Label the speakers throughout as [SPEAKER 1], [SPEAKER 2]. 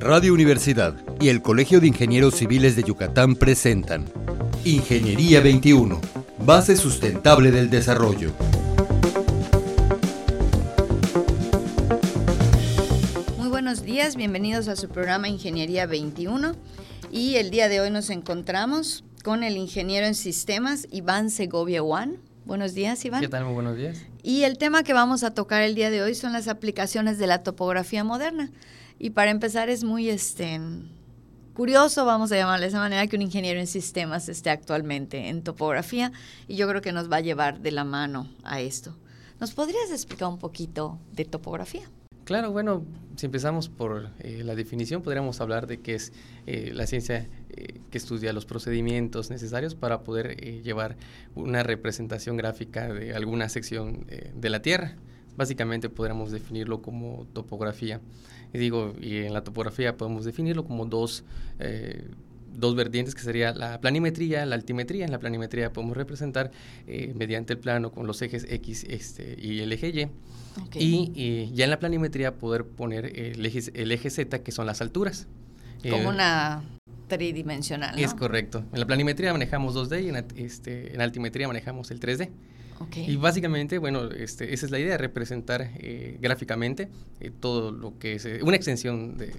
[SPEAKER 1] Radio Universidad y el Colegio de Ingenieros Civiles de Yucatán presentan Ingeniería 21, base sustentable del desarrollo.
[SPEAKER 2] Muy buenos días, bienvenidos a su programa Ingeniería 21 y el día de hoy nos encontramos con el ingeniero en sistemas Iván Segovia Juan. Buenos días, Iván.
[SPEAKER 3] ¿Qué tal? Muy buenos días.
[SPEAKER 2] Y el tema que vamos a tocar el día de hoy son las aplicaciones de la topografía moderna. Y para empezar es muy este, curioso, vamos a llamarle de esa manera, que un ingeniero en sistemas esté actualmente en topografía y yo creo que nos va a llevar de la mano a esto. ¿Nos podrías explicar un poquito de topografía?
[SPEAKER 3] Claro, bueno, si empezamos por eh, la definición, podríamos hablar de que es eh, la ciencia eh, que estudia los procedimientos necesarios para poder llevar una representación gráfica de alguna sección de la Tierra. Básicamente podríamos definirlo como topografía. Y digo, y en la topografía podemos definirlo como dos, eh, dos vertientes que sería la planimetría, la altimetría. En la planimetría podemos representar eh, mediante el plano con los ejes X este, y el eje Y. Y, ya en la planimetría poder poner el eje, el eje Z, que son las alturas.
[SPEAKER 2] Como eh, una tridimensional.
[SPEAKER 3] Es correcto. En la planimetría manejamos 2D y en, este, en altimetría manejamos el 3D. Y básicamente, bueno, este, esa es la idea, representar eh, gráficamente eh, todo lo que es eh, una extensión de,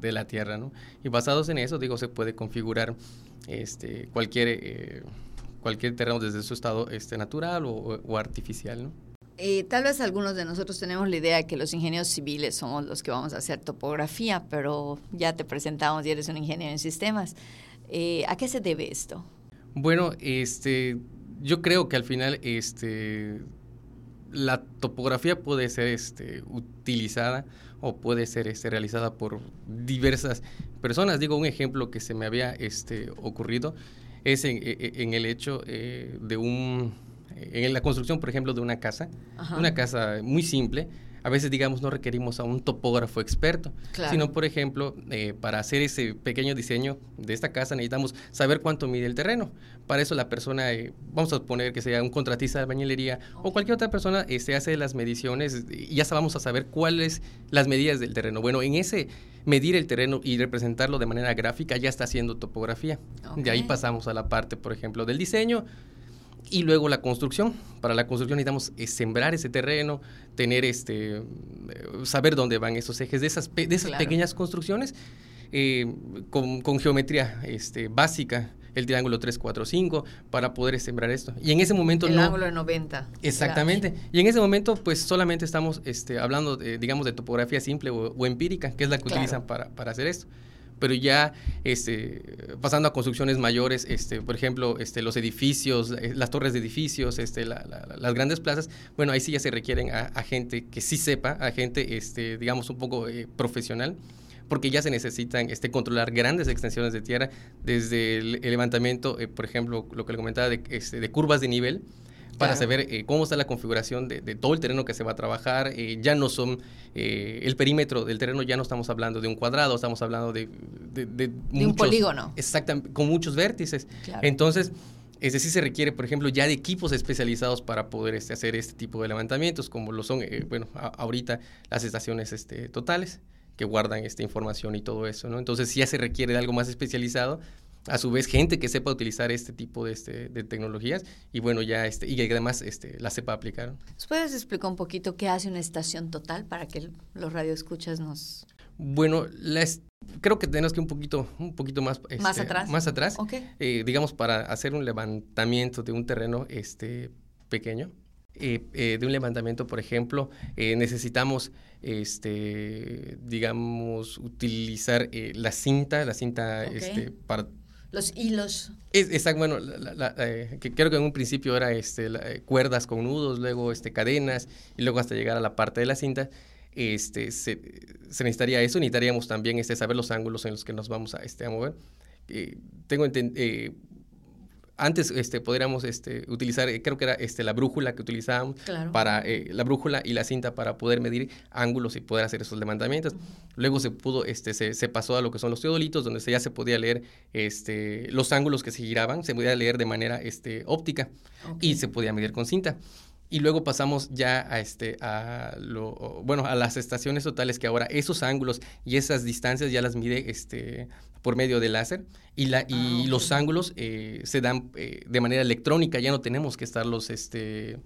[SPEAKER 3] de, la Tierra, ¿no? Y basados en eso, digo, se puede configurar este, cualquier, cualquier terreno desde su estado este, natural o, o artificial, ¿no?
[SPEAKER 2] tal vez algunos de nosotros tenemos la idea de que los ingenieros civiles somos los que vamos a hacer topografía, pero ya te presentamos y eres un ingeniero en sistemas. ¿A qué se debe esto?
[SPEAKER 3] Bueno, este, yo creo que al final este, la topografía puede ser este, utilizada o puede ser este, realizada por diversas personas. Digo, un ejemplo que se me había este, ocurrido es en, e, e, en el hecho eh, de un, en la construcción, por ejemplo, de una casa, una casa muy simple, a veces, digamos, no requerimos a un topógrafo experto, sino, por ejemplo, eh, para hacer ese pequeño diseño de esta casa necesitamos saber cuánto mide el terreno. Para eso la persona, eh, vamos a poner que sea un contratista de bañilería o cualquier otra persona, se este, hace las mediciones y ya vamos a saber cuáles las medidas del terreno. Bueno, en ese medir el terreno y representarlo de manera gráfica ya está haciendo topografía. De ahí pasamos a la parte, por ejemplo, del diseño, y luego la construcción. Para la construcción necesitamos eh, sembrar ese terreno, tener este, eh, saber dónde van esos ejes de esas, de esas pequeñas construcciones eh, con, con, geometría este, básica, el triángulo 3, 4, 5, para poder sembrar esto. Y en ese momento
[SPEAKER 2] el ángulo de 90.
[SPEAKER 3] Exactamente. Y en ese momento, pues solamente estamos este, hablando, de, digamos, de topografía simple o, empírica, que es la que utilizan para, para hacer esto pero ya este, pasando a construcciones mayores, este, por ejemplo, este, los edificios, eh, las torres de edificios, este, las grandes plazas, bueno, ahí sí ya se requieren a, gente que sí sepa, a gente, este, digamos, un poco eh, profesional porque ya se necesitan este, controlar grandes extensiones de tierra, desde el, levantamiento, eh, por ejemplo, lo que le comentaba de, este, de curvas de nivel, para saber eh, cómo está la configuración de, todo el terreno que se va a trabajar. Eh, ya no son, eh, el perímetro del terreno ya no estamos hablando de un cuadrado, estamos hablando de...
[SPEAKER 2] De, un polígono.
[SPEAKER 3] Exactamente, con muchos vértices. Entonces, es decir, se requiere, por ejemplo, ya de equipos especializados para poder este, hacer este tipo de levantamientos, como lo son, bueno, ahorita las estaciones este, totales que guardan esta información y todo eso, ¿no? Entonces ya se requiere de algo más especializado a su vez gente que sepa utilizar este tipo de, este, de tecnologías y bueno, ya este, y que además este, la sepa aplicar.
[SPEAKER 2] ¿Puedes explicar un poquito qué hace una estación total para que los radioescuchas nos...
[SPEAKER 3] Bueno, creo que tenemos que un poquito, un poquito más,
[SPEAKER 2] este, más atrás.
[SPEAKER 3] Más atrás eh, digamos, para hacer un levantamiento de un terreno este, pequeño. Eh, eh, de un levantamiento, por ejemplo, necesitamos, este, digamos, utilizar la cinta, la cinta este, para
[SPEAKER 2] los hilos.
[SPEAKER 3] Es, bueno, eh, que creo que en un principio era este, eh, cuerdas con nudos, luego este, cadenas y luego hasta llegar a la parte de la cinta. Este, se, necesitaría eso, necesitaríamos también este, saber los ángulos en los que nos vamos a, este, a mover. Eh, tengo eh, antes este, podríamos este, utilizar, eh, creo que era este, la brújula que utilizábamos para eh, la brújula y la cinta para poder medir ángulos y poder hacer esos levantamientos. Luego se pudo, este, se, pasó a lo que son los teodolitos, donde ya se podía leer este, los ángulos que se giraban, se podía leer de manera este, óptica y se podía medir con cinta. Y luego pasamos ya a este a lo bueno a las estaciones totales que ahora esos ángulos y esas distancias ya las mide este por medio de láser y la y ah, los ángulos eh, se dan eh, de manera electrónica ya no tenemos que estarlos este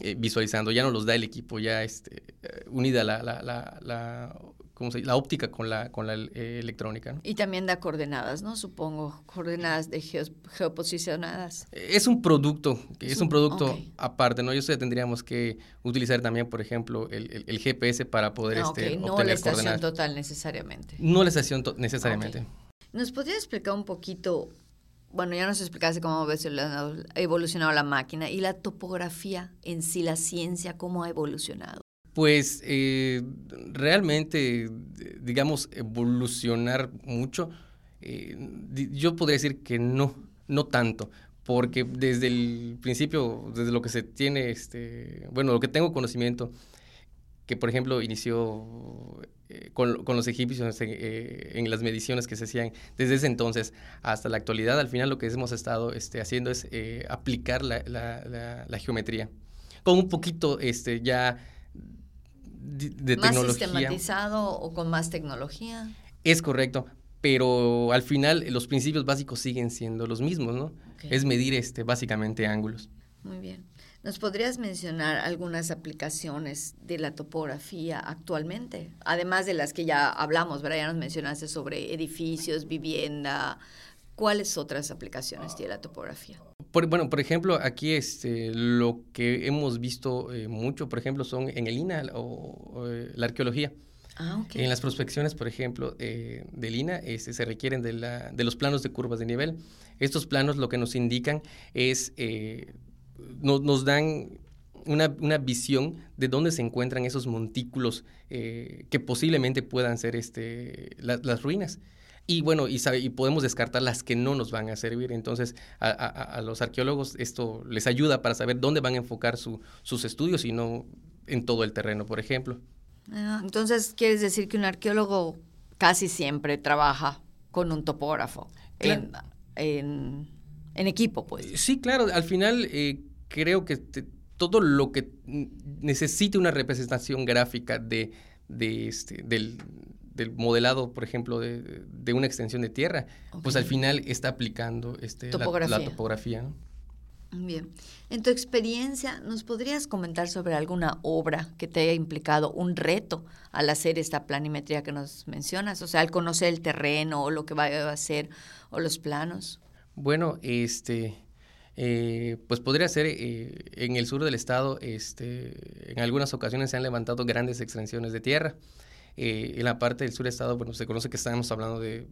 [SPEAKER 3] eh, visualizando ya no los da el equipo ya este unida la, la, la ¿cómo se la óptica con la, con la eh, electrónica.
[SPEAKER 2] Y también da coordenadas, ¿no? Supongo, coordenadas de geoposicionadas.
[SPEAKER 3] Es un producto, es, un, producto aparte, ¿no? Yo sé tendríamos que utilizar también, por ejemplo, el, el, GPS para poder ah, este,
[SPEAKER 2] no la estación total necesariamente.
[SPEAKER 3] No la estación necesariamente.
[SPEAKER 2] ¿Nos podría explicar un poquito bueno, ya nos explicaste cómo ha evolucionado la máquina y la topografía en sí, la ciencia, cómo ha evolucionado.
[SPEAKER 3] Pues eh, realmente, digamos, evolucionar mucho, eh, yo podría decir que no, no tanto, porque desde el principio, desde lo que se tiene, este, bueno, lo que tengo conocimiento, que por ejemplo inició eh, con, los egipcios en las mediciones que se hacían desde ese entonces hasta la actualidad, al final lo que hemos estado este, haciendo es aplicar la, la, geometría, con un poquito este, ya de,
[SPEAKER 2] ¿Más
[SPEAKER 3] tecnología.
[SPEAKER 2] sistematizado o con más tecnología?
[SPEAKER 3] Es correcto, pero al final los principios básicos siguen siendo los mismos, ¿no? Es medir este, básicamente ángulos.
[SPEAKER 2] Muy bien. ¿Nos podrías mencionar algunas aplicaciones de la topografía actualmente? Además de las que ya hablamos, ¿verdad? Ya nos mencionaste sobre edificios, vivienda. ¿Cuáles otras aplicaciones tiene la topografía?
[SPEAKER 3] bueno, por ejemplo, aquí este, lo que hemos visto eh, mucho, por ejemplo, son en el INA o, eh, la arqueología.
[SPEAKER 2] Ah, okay.
[SPEAKER 3] En las prospecciones, por ejemplo, eh, del INA este, se requieren de, la, de, los planos de curvas de nivel. Estos planos lo que nos indican es, nos dan una, una, visión de dónde se encuentran esos montículos que posiblemente puedan ser este, las ruinas. Y bueno, y, sabe, y podemos descartar las que no nos van a servir. Entonces, a, los arqueólogos esto les ayuda para saber dónde van a enfocar sus estudios y no en todo el terreno, por ejemplo.
[SPEAKER 2] Ah, entonces, ¿quieres decir que un arqueólogo casi siempre trabaja con un topógrafo en, en, equipo, pues?
[SPEAKER 3] Sí, claro. Al final, eh, creo que todo lo que necesite una representación gráfica de, de este, del, del modelado, por ejemplo, de, de una extensión de tierra, pues al final está aplicando este, La, topografía.
[SPEAKER 2] Bien. En tu experiencia, ¿nos podrías comentar sobre alguna obra que te haya implicado un reto al hacer esta planimetría que nos mencionas? O sea, al conocer el terreno o lo que va a hacer o los planos.
[SPEAKER 3] Bueno, este, eh, pues podría ser eh, en el sur del estado, este, en algunas ocasiones se han levantado grandes extensiones de tierra. Eh, en la parte del sur del estado, bueno, se conoce que estamos hablando de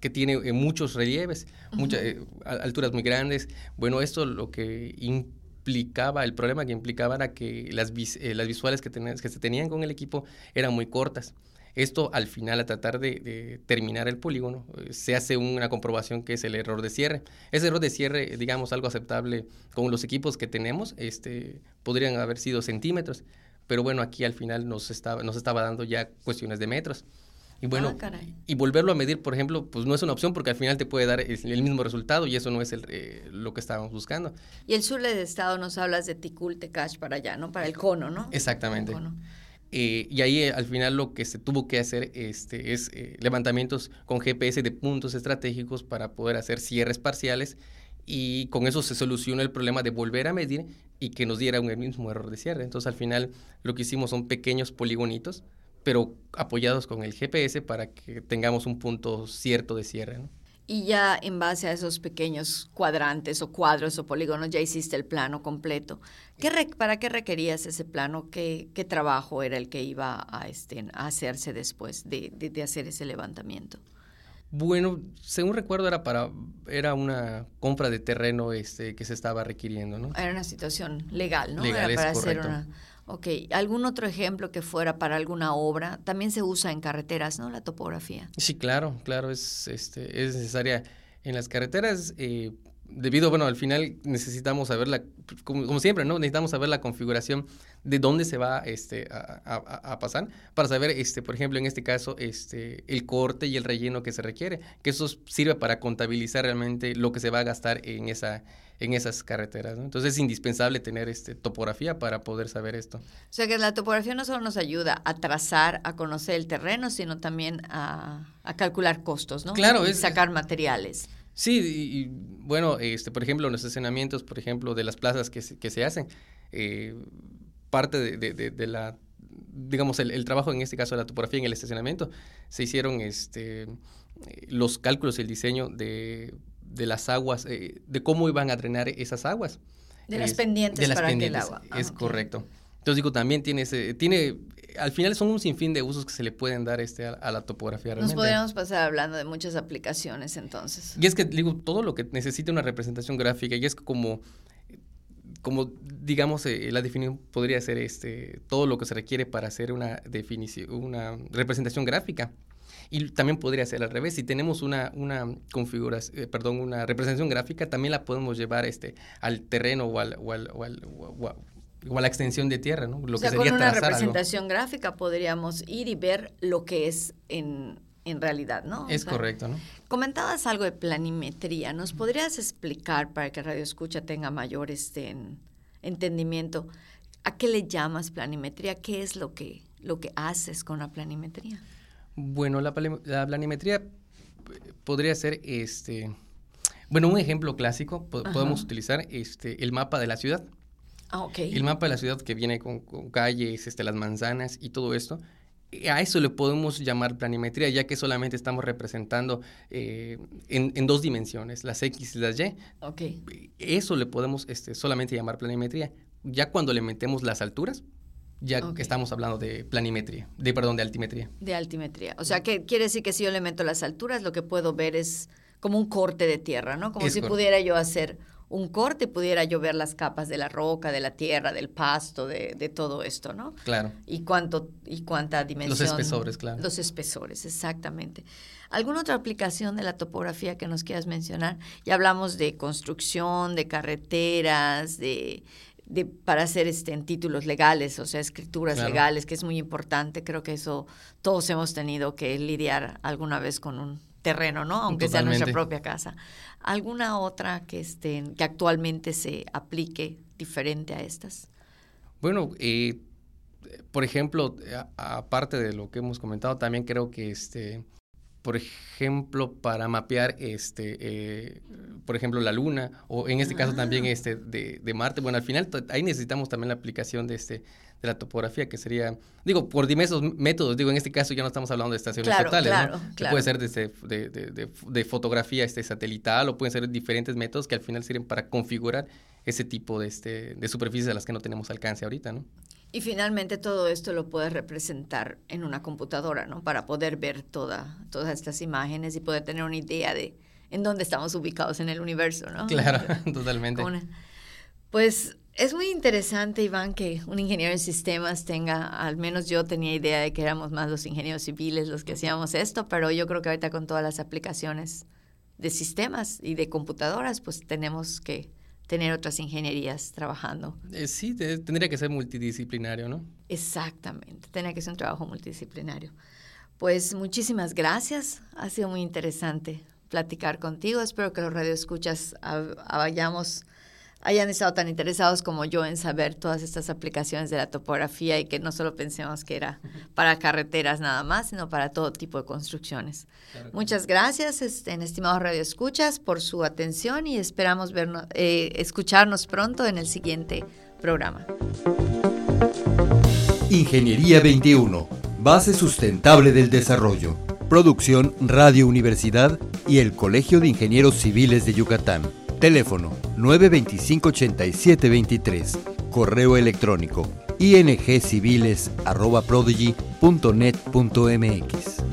[SPEAKER 3] que tiene eh, muchos relieves, muchas eh, alturas muy grandes. Bueno, esto lo que implicaba, el problema que implicaba era que las, las visuales que, que se tenían con el equipo eran muy cortas. Esto al final, a tratar de, terminar el polígono, se hace una comprobación que es el error de cierre. Ese error de cierre, digamos, algo aceptable con los equipos que tenemos, este, podrían haber sido centímetros pero bueno, aquí al final nos estaba, nos estaba dando ya cuestiones de metros. Y bueno,
[SPEAKER 2] ah,
[SPEAKER 3] y volverlo a medir, por ejemplo, pues no es una opción porque al final te puede dar el, mismo resultado y eso no es el, eh, lo que estábamos buscando.
[SPEAKER 2] Y el sur del estado nos hablas de Ticul, Tecash para allá, ¿no? Para el cono, ¿no?
[SPEAKER 3] Exactamente. Eh, y ahí eh, al final lo que se tuvo que hacer este, es levantamientos con GPS de puntos estratégicos para poder hacer cierres parciales y con eso se soluciona el problema de volver a medir y que nos diera un mismo error de cierre. Entonces al final lo que hicimos son pequeños poligonitos, pero apoyados con el GPS para que tengamos un punto cierto de cierre.
[SPEAKER 2] Y ya en base a esos pequeños cuadrantes o cuadros o polígonos ya hiciste el plano completo. ¿Qué ¿Para qué requerías ese plano? ¿Qué, ¿Qué, trabajo era el que iba a, este, a hacerse después de, de hacer ese levantamiento?
[SPEAKER 3] Bueno, según recuerdo era para era una compra de terreno este que se estaba requiriendo, ¿no?
[SPEAKER 2] Era una situación legal, ¿no?
[SPEAKER 3] Legal,
[SPEAKER 2] era
[SPEAKER 3] para hacer una
[SPEAKER 2] Ok, ¿algún otro ejemplo que fuera para alguna obra? También se usa en carreteras, ¿no? La topografía.
[SPEAKER 3] Sí, claro, claro, es este es necesaria en las carreteras eh, debido, bueno, al final necesitamos saber la, como, siempre, ¿no? Necesitamos saber la configuración de dónde se va este, a, pasar, para saber, este, por ejemplo, en este caso, este, el corte y el relleno que se requiere, que eso sirve para contabilizar realmente lo que se va a gastar en, esa, en esas carreteras. Entonces es indispensable tener este, topografía para poder saber esto. O
[SPEAKER 2] sea que la topografía no solo nos ayuda a trazar, a conocer el terreno, sino también a, calcular costos, ¿no?
[SPEAKER 3] Claro.
[SPEAKER 2] Y sacar materiales.
[SPEAKER 3] Sí, y, bueno, este, por ejemplo, los estacionamientos, por ejemplo, de las plazas que se, que se hacen, eh, parte de, de, de, la, digamos, el, el, trabajo en este caso de la topografía en el estacionamiento, se hicieron este, los cálculos y el diseño de, de las aguas, eh, de cómo iban a drenar esas aguas.
[SPEAKER 2] De las pendientes de las para pendientes, el agua.
[SPEAKER 3] es ah, correcto. Entonces digo, también tiene ese, tiene, al final son un sinfín de usos que se le pueden dar este a, la topografía
[SPEAKER 2] realmente. Nos podríamos pasar hablando de muchas aplicaciones entonces.
[SPEAKER 3] Y es que digo, todo lo que necesita una representación gráfica, y es como, como digamos, eh, la definición podría ser este, todo lo que se requiere para hacer una definición, una representación gráfica. Y también podría ser al revés. Si tenemos una, una configuración, eh, perdón, una representación gráfica, también la podemos llevar este, al terreno o al, o al, o al, o a la extensión de tierra, ¿no?
[SPEAKER 2] Lo que sería con una representación gráfica podríamos ir y ver lo que es en, en realidad, ¿no?
[SPEAKER 3] Es correcto, ¿no?
[SPEAKER 2] Comentabas algo de planimetría. ¿Nos podrías explicar para que Radio Escucha tenga mayor este, entendimiento a qué le llamas planimetría? ¿Qué es lo que, lo que haces con la planimetría?
[SPEAKER 3] Bueno, la, la planimetría podría ser este... Bueno, un ejemplo clásico podemos utilizar este, el mapa de la ciudad.
[SPEAKER 2] Ah,
[SPEAKER 3] El mapa de la ciudad que viene con, calles, este, las manzanas y todo esto. A eso le podemos llamar planimetría, ya que solamente estamos representando eh, en, dos dimensiones, las X y las Y. Eso le podemos este, solamente llamar planimetría. Ya cuando le metemos las alturas, ya estamos hablando de planimetría, de perdón, de altimetría.
[SPEAKER 2] De altimetría. O sea, que quiere decir que si yo le meto las alturas, lo que puedo ver es como un corte de tierra, ¿no? Como si pudiera yo hacer un corte pudiera llover las capas de la roca, de la tierra, del pasto, de, de todo esto, ¿no?
[SPEAKER 3] Claro.
[SPEAKER 2] Y cuánto y cuánta dimensión.
[SPEAKER 3] Los espesores, claro.
[SPEAKER 2] Los espesores, exactamente. ¿Alguna otra aplicación de la topografía que nos quieras mencionar? Ya hablamos de construcción, de carreteras, de, de para hacer este en títulos legales, o sea, escrituras legales, que es muy importante. Creo que eso todos hemos tenido que lidiar alguna vez con un terreno, ¿no? Aunque sea nuestra propia casa. ¿Alguna otra que, estén, que actualmente se aplique diferente a estas?
[SPEAKER 3] Bueno, eh, por ejemplo, aparte de lo que hemos comentado, también creo que este, por ejemplo, para mapear, este, eh, por ejemplo, la Luna, o en este caso también ah. este, de, de, Marte. Bueno, al final ahí necesitamos también la aplicación de, este, de la topografía, que sería, digo, por diversos métodos, digo, en este caso ya no estamos hablando de estaciones totales, ¿no? Puede ser desde de, de, de, fotografía este, satelital o pueden ser diferentes métodos que al final sirven para configurar ese tipo de, este, de superficies a las que no tenemos alcance ahorita, ¿no?
[SPEAKER 2] Y finalmente todo esto lo puedes representar en una computadora, ¿no? Para poder ver toda, todas estas imágenes y poder tener una idea de en dónde estamos ubicados en el universo, ¿no?
[SPEAKER 3] Claro, totalmente.
[SPEAKER 2] pues es muy interesante, Iván, que un ingeniero en sistemas tenga, al menos yo tenía idea de que éramos más los ingenieros civiles los que hacíamos esto, pero yo creo que ahorita con todas las aplicaciones de sistemas y de computadoras, pues tenemos que tener otras ingenierías trabajando.
[SPEAKER 3] Eh, sí, tendría que ser multidisciplinario, ¿no?
[SPEAKER 2] Exactamente, tendría que ser un trabajo multidisciplinario. Pues muchísimas gracias, ha sido muy interesante platicar contigo. Espero que los radioescuchas vayamos hayan estado tan interesados como yo en saber todas estas aplicaciones de la topografía y que no solo pensemos que era para carreteras nada más, sino para todo tipo de construcciones. Muchas gracias, este, estimados radioescuchas, por su atención y esperamos vernos, eh, escucharnos pronto en el siguiente programa.
[SPEAKER 1] Ingeniería 21, base sustentable del desarrollo. Producción Radio Universidad y el Colegio de Ingenieros Civiles de Yucatán. Teléfono 925-8723. Correo electrónico ingciviles.prodigy.net.mx.